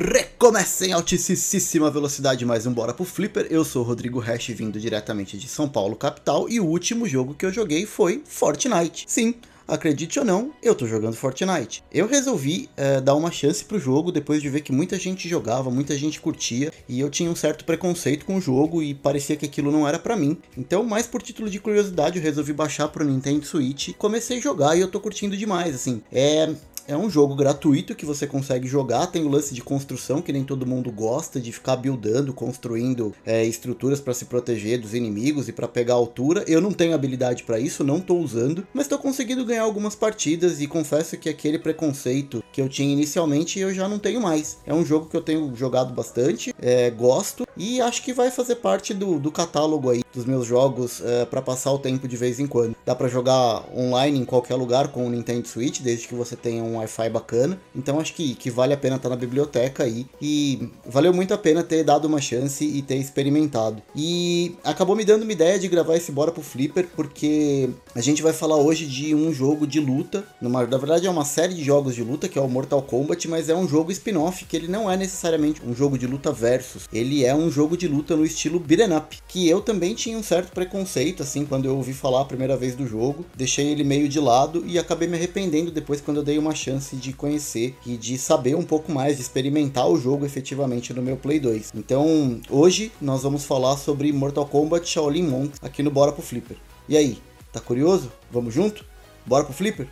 Recomeça em altíssima velocidade mais um Bora pro Flipper. Eu sou o Rodrigo Hash, vindo diretamente de São Paulo, capital, e o último jogo que eu joguei foi Fortnite. Sim, acredite ou não, eu tô jogando Fortnite. Eu resolvi é, dar uma chance pro jogo depois de ver que muita gente jogava, muita gente curtia, e eu tinha um certo preconceito com o jogo e parecia que aquilo não era para mim. Então, mais por título de curiosidade, eu resolvi baixar pro Nintendo Switch, comecei a jogar e eu tô curtindo demais, assim. É, é um jogo gratuito que você consegue jogar, tem o lance de construção que nem todo mundo gosta, de ficar buildando, construindo é, estruturas para se proteger dos inimigos e para pegar altura. Eu não tenho habilidade para isso, não tô usando, mas tô conseguindo ganhar algumas partidas e confesso que aquele preconceito que eu tinha inicialmente eu já não tenho mais. É um jogo que eu tenho jogado bastante, é, gosto e acho que vai fazer parte do, do catálogo aí dos meus jogos é, para passar o tempo de vez em quando. Dá para jogar online em qualquer lugar com o Nintendo Switch, desde que você tenha um Wi-Fi bacana. Então acho que, que vale a pena estar tá na biblioteca aí. E valeu muito a pena ter dado uma chance e ter experimentado. E acabou me dando uma ideia de gravar esse Bora pro Flipper, porque a gente vai falar hoje de um jogo de luta. Numa, na verdade é uma série de jogos de luta, que é o Mortal Kombat, mas é um jogo spin-off, que ele não é necessariamente um jogo de luta versus. Ele é um jogo de luta no estilo beat'em up, que eu também tinha um certo preconceito, assim, quando eu ouvi falar a primeira vez do jogo. Deixei ele meio de lado e acabei me arrependendo depois quando eu dei uma chance chance de conhecer e de saber um pouco mais, de experimentar o jogo efetivamente no meu Play 2. Então, hoje nós vamos falar sobre Mortal Kombat Shaolin Monks aqui no Bora pro Flipper. E aí, tá curioso? Vamos junto? Bora pro Flipper?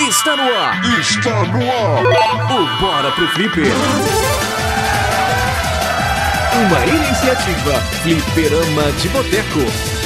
Está no ar! Está no ar! O Bora pro Flipper! Uma iniciativa Flipperama de Boteco.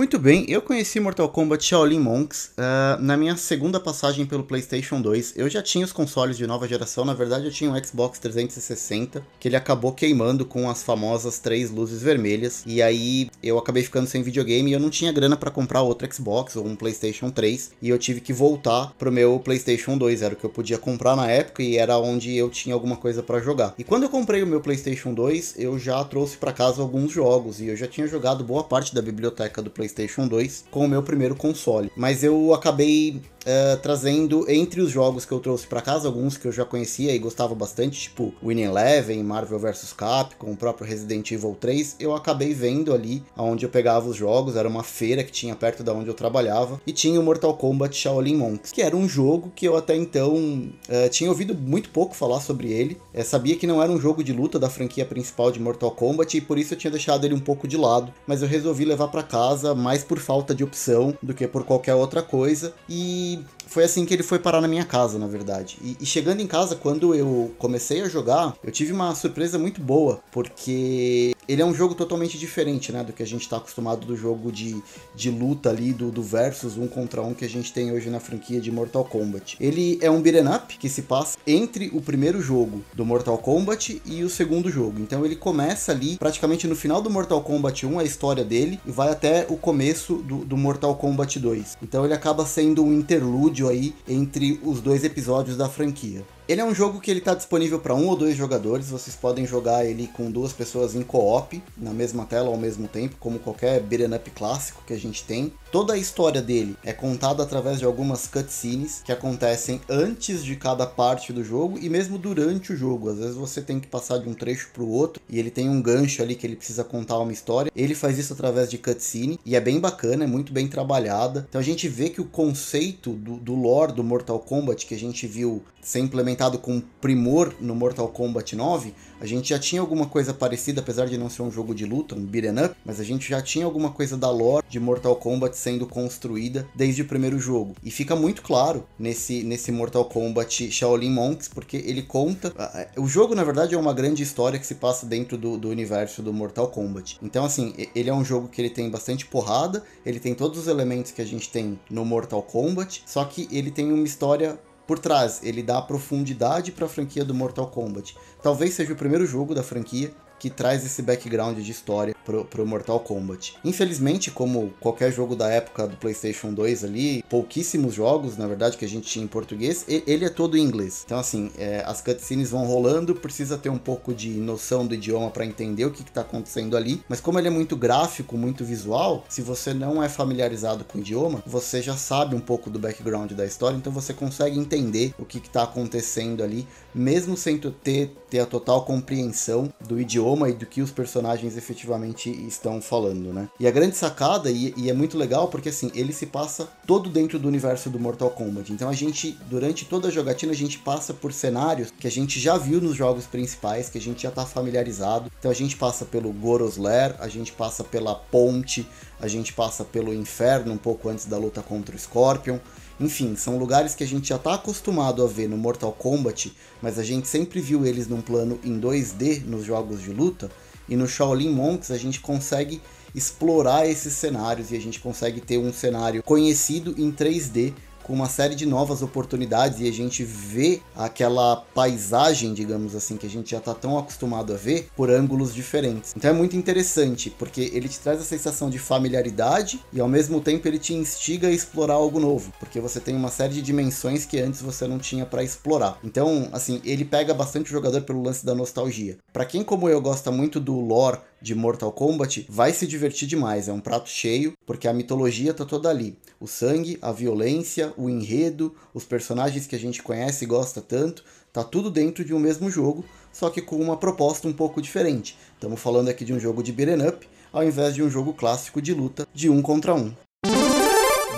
Muito bem, eu conheci Mortal Kombat Shaolin Monks uh, na minha segunda passagem pelo PlayStation 2. Eu já tinha os consoles de nova geração, na verdade eu tinha um Xbox 360, que ele acabou queimando com as famosas três luzes vermelhas, e aí eu acabei ficando sem videogame e eu não tinha grana para comprar outro Xbox ou um PlayStation 3, e eu tive que voltar pro meu PlayStation 2, era o que eu podia comprar na época e era onde eu tinha alguma coisa para jogar. E quando eu comprei o meu PlayStation 2, eu já trouxe para casa alguns jogos, e eu já tinha jogado boa parte da biblioteca do PlayStation PlayStation 2 com o meu primeiro console. Mas eu acabei uh, trazendo entre os jogos que eu trouxe para casa, alguns que eu já conhecia e gostava bastante, tipo Winning Eleven, Marvel vs Capcom, o próprio Resident Evil 3, eu acabei vendo ali onde eu pegava os jogos, era uma feira que tinha perto da onde eu trabalhava, e tinha o Mortal Kombat Shaolin Monks, que era um jogo que eu até então uh, tinha ouvido muito pouco falar sobre ele, uh, sabia que não era um jogo de luta da franquia principal de Mortal Kombat, e por isso eu tinha deixado ele um pouco de lado, mas eu resolvi levar para casa mais por falta de opção do que por qualquer outra coisa, e leave foi assim que ele foi parar na minha casa, na verdade. E, e, chegando em casa, quando eu comecei a jogar, eu tive uma surpresa muito boa, porque ele é um jogo totalmente diferente, né, do que a gente está acostumado do jogo de, de luta ali, do, do versus um contra um que a gente tem hoje na franquia de Mortal Kombat. Ele é um beat'em up que se passa entre o primeiro jogo do Mortal Kombat e o segundo jogo. Então ele começa ali, praticamente no final do Mortal Kombat 1, a história dele, e vai até o começo do, do Mortal Kombat 2. Então ele acaba sendo um interlúdio aí entre os dois episódios da franquia. Ele é um jogo que ele está disponível para um ou dois jogadores, vocês podem jogar ele com duas pessoas em co-op, na mesma tela ao mesmo tempo, como qualquer beat'em up clássico que a gente tem. Toda a história dele é contada através de algumas cutscenes que acontecem antes de cada parte do jogo e mesmo durante o jogo. Às vezes você tem que passar de um trecho para o outro e ele tem um gancho ali que ele precisa contar uma história. Ele faz isso através de cutscene e é bem bacana, é muito bem trabalhada. Então a gente vê que o conceito do, do lore do Mortal Kombat que a gente viu ser implementado com primor no Mortal Kombat 9, a gente já tinha alguma coisa parecida, apesar de não ser um jogo de luta, um beat'em up, mas a gente já tinha alguma coisa da lore de Mortal Kombat sendo construída desde o primeiro jogo. E fica muito claro nesse, nesse Mortal Kombat Shaolin Monks, porque ele conta. O jogo, na verdade, é uma grande história que se passa dentro do, do universo do Mortal Kombat. Então, assim, ele é um jogo que ele tem bastante porrada, ele tem todos os elementos que a gente tem no Mortal Kombat, só que ele tem uma história por trás. Ele dá profundidade para a franquia do Mortal Kombat. Talvez seja o primeiro jogo da franquia que traz esse background de história pro, pro Mortal Kombat. Infelizmente, como qualquer jogo da época do PlayStation 2 ali, pouquíssimos jogos, na verdade, que a gente tinha em português, ele é todo em inglês. Então, assim, é, as cutscenes vão rolando, precisa ter um pouco de noção do idioma para entender o que, está acontecendo ali. Mas como ele é muito gráfico, muito visual, se você não é familiarizado com o idioma, você já sabe um pouco do background da história, então você consegue entender o que, está acontecendo ali, mesmo sem ter, ter a total compreensão do idioma e do que os personagens efetivamente estão falando, né? E a grande sacada, e, e é muito legal, porque assim, ele se passa todo dentro do universo do Mortal Kombat. Então a gente, durante toda a jogatina, a gente passa por cenários que a gente já viu nos jogos principais, que a gente já tá familiarizado. Então a gente passa pelo Goros Lair, a gente passa pela ponte, a gente passa pelo inferno um pouco antes da luta contra o Scorpion. Enfim, são lugares que a gente já está acostumado a ver no Mortal Kombat, mas a gente sempre viu eles num plano em 2D nos jogos de luta. E no Shaolin Monks a gente consegue explorar esses cenários e a gente consegue ter um cenário conhecido em 3D com uma série de novas oportunidades e a gente vê aquela paisagem, digamos assim, que a gente já está tão acostumado a ver por ângulos diferentes. Então é muito interessante, porque ele te traz a sensação de familiaridade e ao mesmo tempo ele te instiga a explorar algo novo, porque você tem uma série de dimensões que antes você não tinha para explorar. Então, assim, ele pega bastante o jogador pelo lance da nostalgia. Para quem como eu gosta muito do lore de Mortal Kombat, vai se divertir demais. É um prato cheio, porque a mitologia tá toda ali. O sangue, a violência, o enredo, os personagens que a gente conhece e gosta tanto, tá tudo dentro de um mesmo jogo, só que com uma proposta um pouco diferente. Estamos falando aqui de um jogo de beat'em up, ao invés de um jogo clássico de luta de um contra um.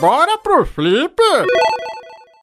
Bora pro flip!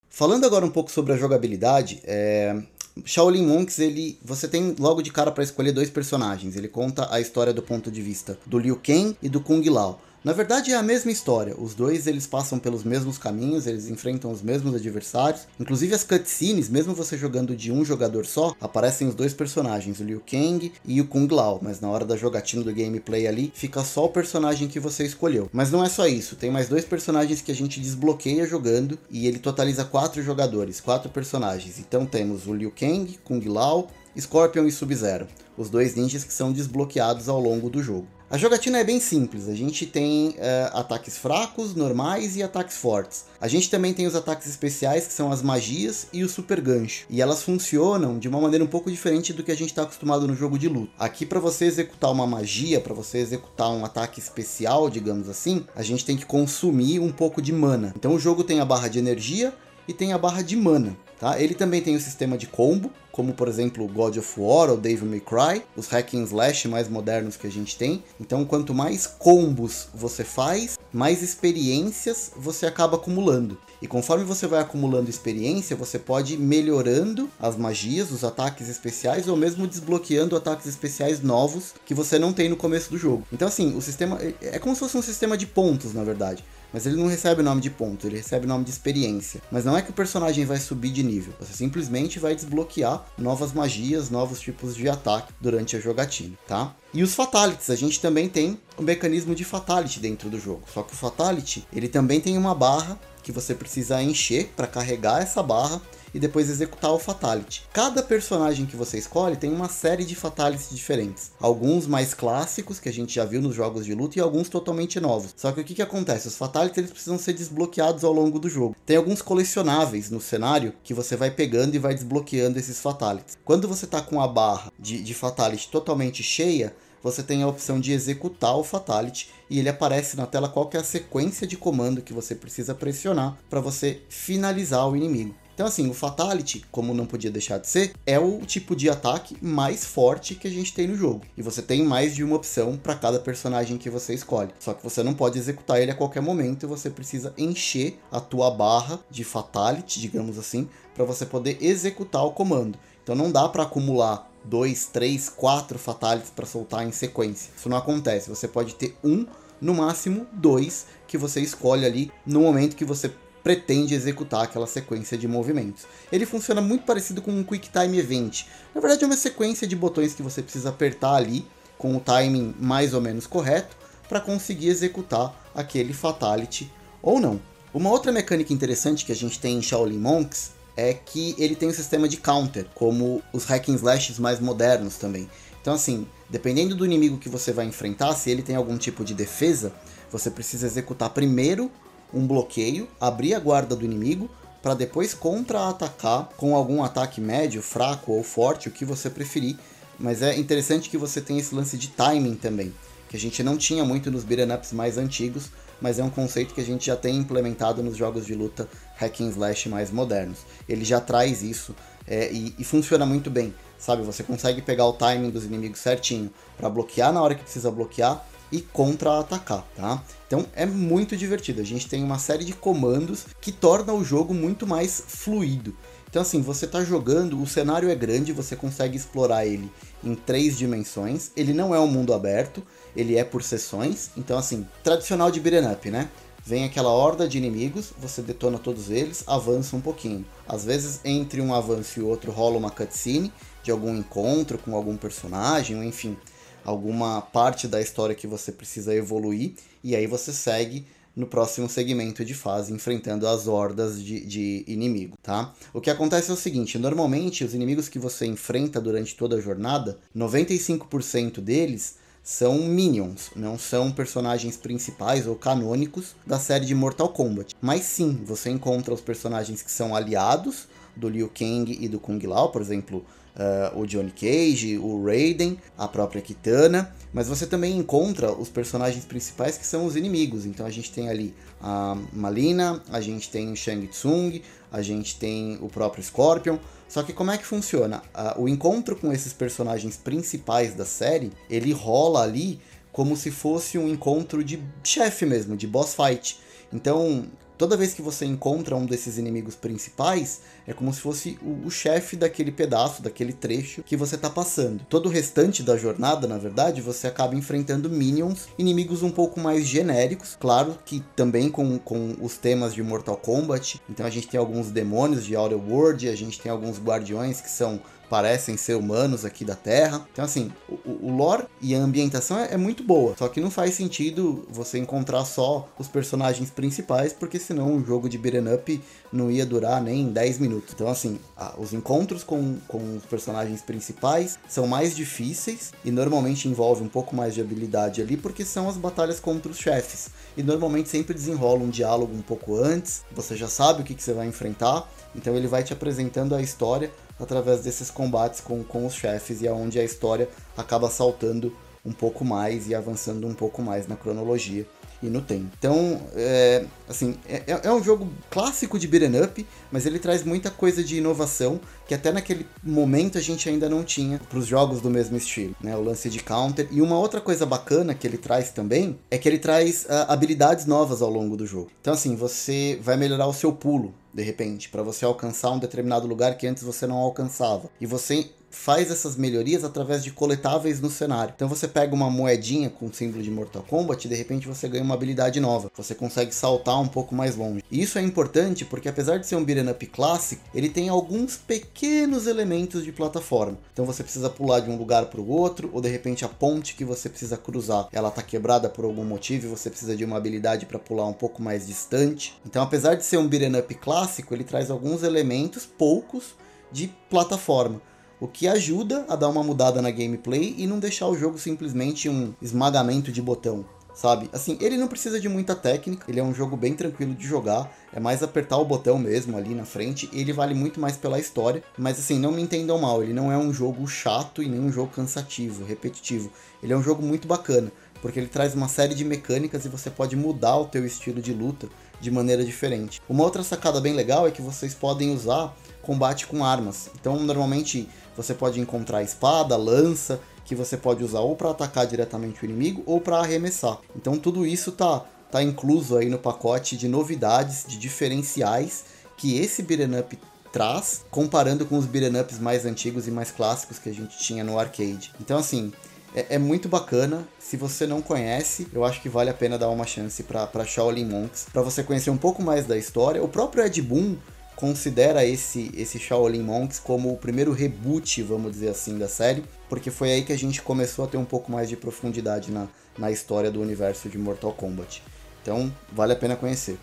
Falando agora um pouco sobre a jogabilidade, é... Shaolin Monks, ele, você tem logo de cara para escolher dois personagens. Ele conta a história do ponto de vista do Liu Kang e do Kung Lao. Na verdade é a mesma história. Os dois eles passam pelos mesmos caminhos, eles enfrentam os mesmos adversários. Inclusive as cutscenes, mesmo você jogando de um jogador só, aparecem os dois personagens, o Liu Kang e o Kung Lao, mas na hora da jogatina do gameplay ali, fica só o personagem que você escolheu. Mas não é só isso, tem mais dois personagens que a gente desbloqueia jogando e ele totaliza quatro jogadores, quatro personagens. Então temos o Liu Kang, Kung Lao, Scorpion e Sub-Zero, os dois ninjas que são desbloqueados ao longo do jogo. A jogatina é bem simples, a gente tem uh, ataques fracos, normais e ataques fortes. A gente também tem os ataques especiais, que são as magias e o super gancho. E elas funcionam de uma maneira um pouco diferente do que a gente está acostumado no jogo de luta. Aqui, para você executar uma magia, para você executar um ataque especial, digamos assim, a gente tem que consumir um pouco de mana. Então o jogo tem a barra de energia e tem a barra de mana. Tá? Ele também tem o sistema de combo, como por exemplo God of War ou Devil May Cry, os hack and slash mais modernos que a gente tem. Então, quanto mais combos você faz, mais experiências você acaba acumulando. E conforme você vai acumulando experiência, você pode ir melhorando as magias, os ataques especiais ou mesmo desbloqueando ataques especiais novos que você não tem no começo do jogo. Então, assim, o sistema é, é como se fosse um sistema de pontos, na verdade mas ele não recebe nome de ponto, ele recebe nome de experiência. Mas não é que o personagem vai subir de nível, você simplesmente vai desbloquear novas magias, novos tipos de ataque durante a jogatina, tá? E os Fatalities, a gente também tem o um mecanismo de Fatality dentro do jogo. Só que o Fatality, ele também tem uma barra que você precisa encher para carregar essa barra e depois executar o Fatality. Cada personagem que você escolhe tem uma série de Fatalities diferentes. Alguns mais clássicos, que a gente já viu nos jogos de luta, e alguns totalmente novos. Só que o que, que acontece? Os Fatalities eles precisam ser desbloqueados ao longo do jogo. Tem alguns colecionáveis no cenário que você vai pegando e vai desbloqueando esses Fatalities. Quando você está com a barra de, de Fatality totalmente cheia, você tem a opção de executar o Fatality e ele aparece na tela qual é a sequência de comando que você precisa pressionar para você finalizar o inimigo. Então, assim, o Fatality, como não podia deixar de ser, é o tipo de ataque mais forte que a gente tem no jogo. E você tem mais de uma opção para cada personagem que você escolhe. Só que você não pode executar ele a qualquer momento, você precisa encher a tua barra de Fatality, digamos assim, para você poder executar o comando. Então não dá para acumular dois, três, quatro fatalities para soltar em sequência. Isso não acontece. Você pode ter um, no máximo dois, que você escolhe ali no momento que você pretende executar aquela sequência de movimentos. Ele funciona muito parecido com um Quick Time Event. Na verdade, é uma sequência de botões que você precisa apertar ali com o timing mais ou menos correto para conseguir executar aquele Fatality ou não. Uma outra mecânica interessante que a gente tem em Shaolin Monks é que ele tem um sistema de counter, como os hack and slashes mais modernos também. Então, assim, dependendo do inimigo que você vai enfrentar, se ele tem algum tipo de defesa, você precisa executar primeiro um bloqueio, abrir a guarda do inimigo, para depois contra-atacar com algum ataque médio, fraco ou forte, o que você preferir. Mas é interessante que você tenha esse lance de timing também, que a gente não tinha muito nos beat'em ups mais antigos, mas é um conceito que a gente já tem implementado nos jogos de luta hack and slash mais modernos. Ele já traz isso é, e, e funciona muito bem, sabe? Você consegue pegar o timing dos inimigos certinho para bloquear na hora que precisa bloquear e contra-atacar, tá? Então é muito divertido. A gente tem uma série de comandos que torna o jogo muito mais fluido. Então assim, você está jogando, o cenário é grande, você consegue explorar ele em três dimensões. Ele não é um mundo aberto, ele é por sessões. Então assim, tradicional de beat'em up, né? Vem aquela horda de inimigos, você detona todos eles, avança um pouquinho. Às vezes, entre um avanço e outro, rola uma cutscene de algum encontro com algum personagem, enfim, alguma parte da história que você precisa evoluir, e aí você segue no próximo segmento de fase, enfrentando as hordas de, de inimigo, tá? O que acontece é o seguinte, normalmente os inimigos que você enfrenta durante toda a jornada, 95% deles são minions, não são personagens principais ou canônicos da série de Mortal Kombat. Mas sim, você encontra os personagens que são aliados do Liu Kang e do Kung Lao, por exemplo, uh, o Johnny Cage, o Raiden, a própria Kitana, mas você também encontra os personagens principais que são os inimigos. Então a gente tem ali a Malina, a gente tem o Shang Tsung, a gente tem o próprio Scorpion. Só que como é que funciona? Uh, o encontro com esses personagens principais da série, ele rola ali como se fosse um encontro de chefe mesmo, de boss fight. Então, toda vez que você encontra um desses inimigos principais, é como se fosse o, o chefe daquele pedaço, daquele trecho que você está passando. Todo o restante da jornada, na verdade, você acaba enfrentando minions, inimigos um pouco mais genéricos, claro que também com, com os temas de Mortal Kombat. Então a gente tem alguns demônios de Outer World, a gente tem alguns guardiões que são parecem ser humanos aqui da Terra. Então, assim, o, o lore e a ambientação é, é, muito boa. Só que não faz sentido você encontrar só os personagens principais, porque senão o jogo de beat'em up não ia durar nem 10 minutos. Então, assim, os encontros com, com os personagens principais são mais difíceis e normalmente envolve um pouco mais de habilidade ali, porque são as batalhas contra os chefes. E normalmente sempre desenrola um diálogo um pouco antes, você já sabe o que, que você vai enfrentar, então ele vai te apresentando a história através desses combates com, com os chefes e aonde a história acaba saltando um pouco mais e avançando um pouco mais na cronologia e no tempo. Então, é, assim, é, é, um jogo clássico de beat'em up, mas ele traz muita coisa de inovação que até naquele momento a gente ainda não tinha para os jogos do mesmo estilo, né? O lance de counter. E uma outra coisa bacana que ele traz também é que ele traz uh, habilidades novas ao longo do jogo. Então, assim, você vai melhorar o seu pulo de repente, para você alcançar um determinado lugar que antes você não alcançava. E você faz essas melhorias através de coletáveis no cenário. Então você pega uma moedinha com o símbolo de Mortal Kombat e de repente você ganha uma habilidade nova. Você consegue saltar um pouco mais longe. E isso é importante porque apesar de ser um beat'em up clássico, ele tem alguns pequenos elementos de plataforma. Então você precisa pular de um lugar para o outro, ou de repente a ponte que você precisa cruzar, ela está quebrada por algum motivo e você precisa de uma habilidade para pular um pouco mais distante. Então apesar de ser um beat'em up clássico, ele traz alguns elementos, poucos, de plataforma o que ajuda a dar uma mudada na gameplay e não deixar o jogo simplesmente um esmagamento de botão, sabe? Assim, ele não precisa de muita técnica, ele é um jogo bem tranquilo de jogar, é mais apertar o botão mesmo ali na frente, ele vale muito mais pela história, mas assim, não me entendam mal, ele não é um jogo chato e nem um jogo cansativo, repetitivo. Ele é um jogo muito bacana, porque ele traz uma série de mecânicas e você pode mudar o teu estilo de luta de maneira diferente. Uma outra sacada bem legal é que vocês podem usar combate com armas. Então, normalmente você pode encontrar espada, lança, que você pode usar ou para atacar diretamente o inimigo ou para arremessar. Então, tudo isso tá tá incluso aí no pacote de novidades, de diferenciais que esse beat'em up traz, comparando com os beat'em ups mais antigos e mais clássicos que a gente tinha no arcade. Então, assim, é, é, muito bacana. Se você não conhece, eu acho que vale a pena dar uma chance para Shaolin Monks, para você conhecer um pouco mais da história. O próprio Ed Boon considera esse, esse Shaolin Monks como o primeiro reboot, vamos dizer assim, da série, porque foi aí que a gente começou a ter um pouco mais de profundidade na, na história do universo de Mortal Kombat. Então, vale a pena conhecer.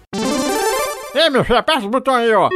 Ei, meu filho, aperta o botão aí, ó.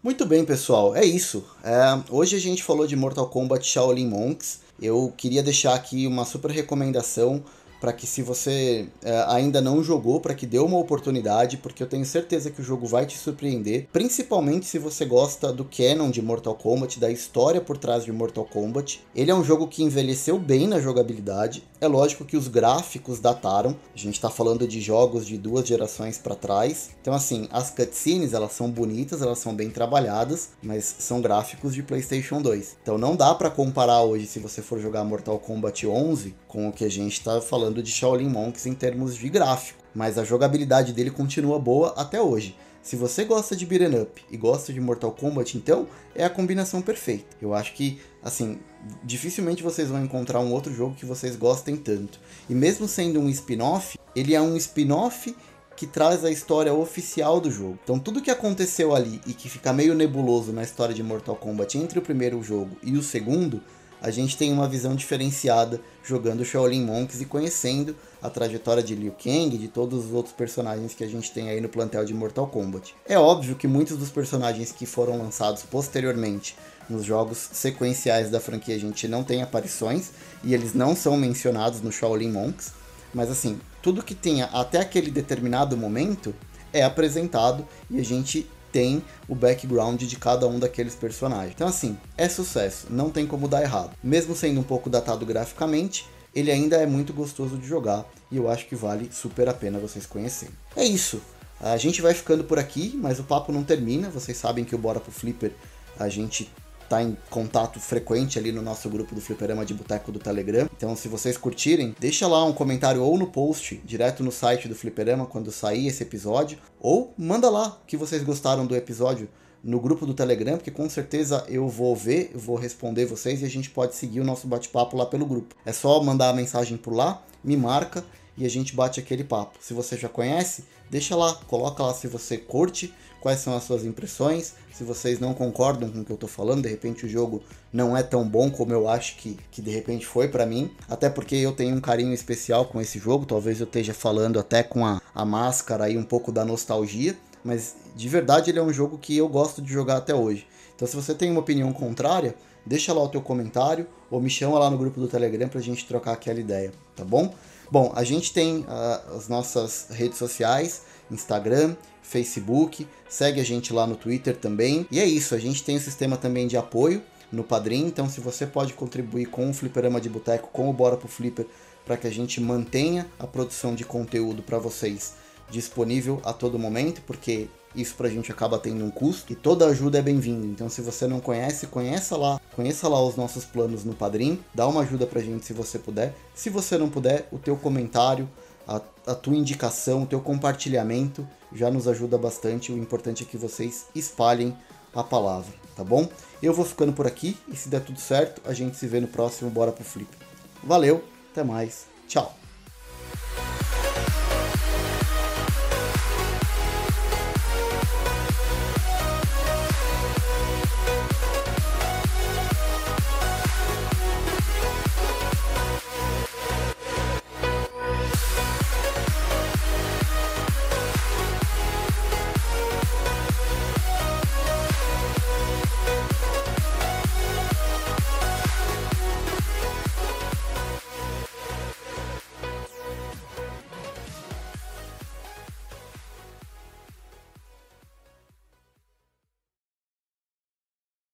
Muito bem, pessoal, é isso. É, hoje a gente falou de Mortal Kombat Shaolin Monks. eu queria deixar aqui uma super recomendação para que se você é, ainda não jogou, para que dê uma oportunidade, porque eu tenho certeza que o jogo vai te surpreender, principalmente se você gosta do canon de Mortal Kombat, da história por trás de Mortal Kombat. Ele é um jogo que envelheceu bem na jogabilidade. É lógico que os gráficos dataram. A gente está falando de jogos de duas gerações para trás. Então assim, as cutscenes, elas são bonitas, elas são bem trabalhadas, mas são gráficos de PlayStation 2. Então não dá para comparar hoje se você for jogar Mortal Kombat 11 com o que a gente está falando de Shaolin Monks em termos de gráfico, mas a jogabilidade dele continua boa até hoje. Se você gosta de beat'em up e gosta de Mortal Kombat, então é a combinação perfeita. Eu acho que, assim, dificilmente vocês vão encontrar um outro jogo que vocês gostem tanto. E mesmo sendo um spin-off, ele é um spin-off que traz a história oficial do jogo. Então tudo que aconteceu ali e que fica meio nebuloso na história de Mortal Kombat entre o primeiro jogo e o segundo, a gente tem uma visão diferenciada jogando Shaolin Monks e conhecendo a trajetória de Liu Kang e de todos os outros personagens que a gente tem aí no plantel de Mortal Kombat. É óbvio que muitos dos personagens que foram lançados posteriormente nos jogos sequenciais da franquia a gente não tem aparições e eles não são mencionados no Shaolin Monks, mas assim, tudo que tenha até aquele determinado momento é apresentado e a gente tem o background de cada um daqueles personagens. Então, assim, é sucesso, não tem como dar errado. Mesmo sendo um pouco datado graficamente, ele ainda é muito gostoso de jogar e eu acho que vale super a pena vocês conhecerem. É isso. A gente vai ficando por aqui, mas o papo não termina. Vocês sabem que o Bora pro Flipper a gente tá em contato frequente ali no nosso grupo do Fliperama de Boteco do Telegram. Então, se vocês curtirem, deixa lá um comentário ou no post, direto no site do Fliperama, quando sair esse episódio, ou manda lá que vocês gostaram do episódio no grupo do Telegram, porque com certeza eu vou ver, vou responder vocês e a gente pode seguir o nosso bate-papo lá pelo grupo. É só mandar a mensagem por lá, me marca e a gente bate aquele papo. Se você já conhece, deixa lá, coloca lá se você curte, quais são as suas impressões, se vocês não concordam com o que eu tô falando, de repente o jogo não é tão bom como eu acho que, que de repente foi para mim, até porque eu tenho um carinho especial com esse jogo, talvez eu esteja falando até com a, a máscara aí um pouco da nostalgia, mas de verdade ele é um jogo que eu gosto de jogar até hoje. Então se você tem uma opinião contrária, deixa lá o teu comentário ou me chama lá no grupo do Telegram pra gente trocar aquela ideia, tá bom? Bom, a gente tem uh, as nossas redes sociais, Instagram, Facebook, segue a gente lá no Twitter também. E é isso, a gente tem um sistema também de apoio no Padrim, então se você pode contribuir com o Fliperama de Boteco, com o Bora pro Flipper, para que a gente mantenha a produção de conteúdo para vocês disponível a todo momento, porque isso pra gente acaba tendo um custo e toda ajuda é bem-vinda. Então se você não conhece, conheça lá, conheça lá os nossos planos no Padrim, dá uma ajuda pra gente se você puder. Se você não puder, o teu comentário, a, a tua indicação, o teu compartilhamento já nos ajuda bastante. O importante é que vocês espalhem a palavra, tá bom? Eu vou ficando por aqui e se der tudo certo, a gente se vê no próximo Bora pro Flip. Valeu, até mais, tchau!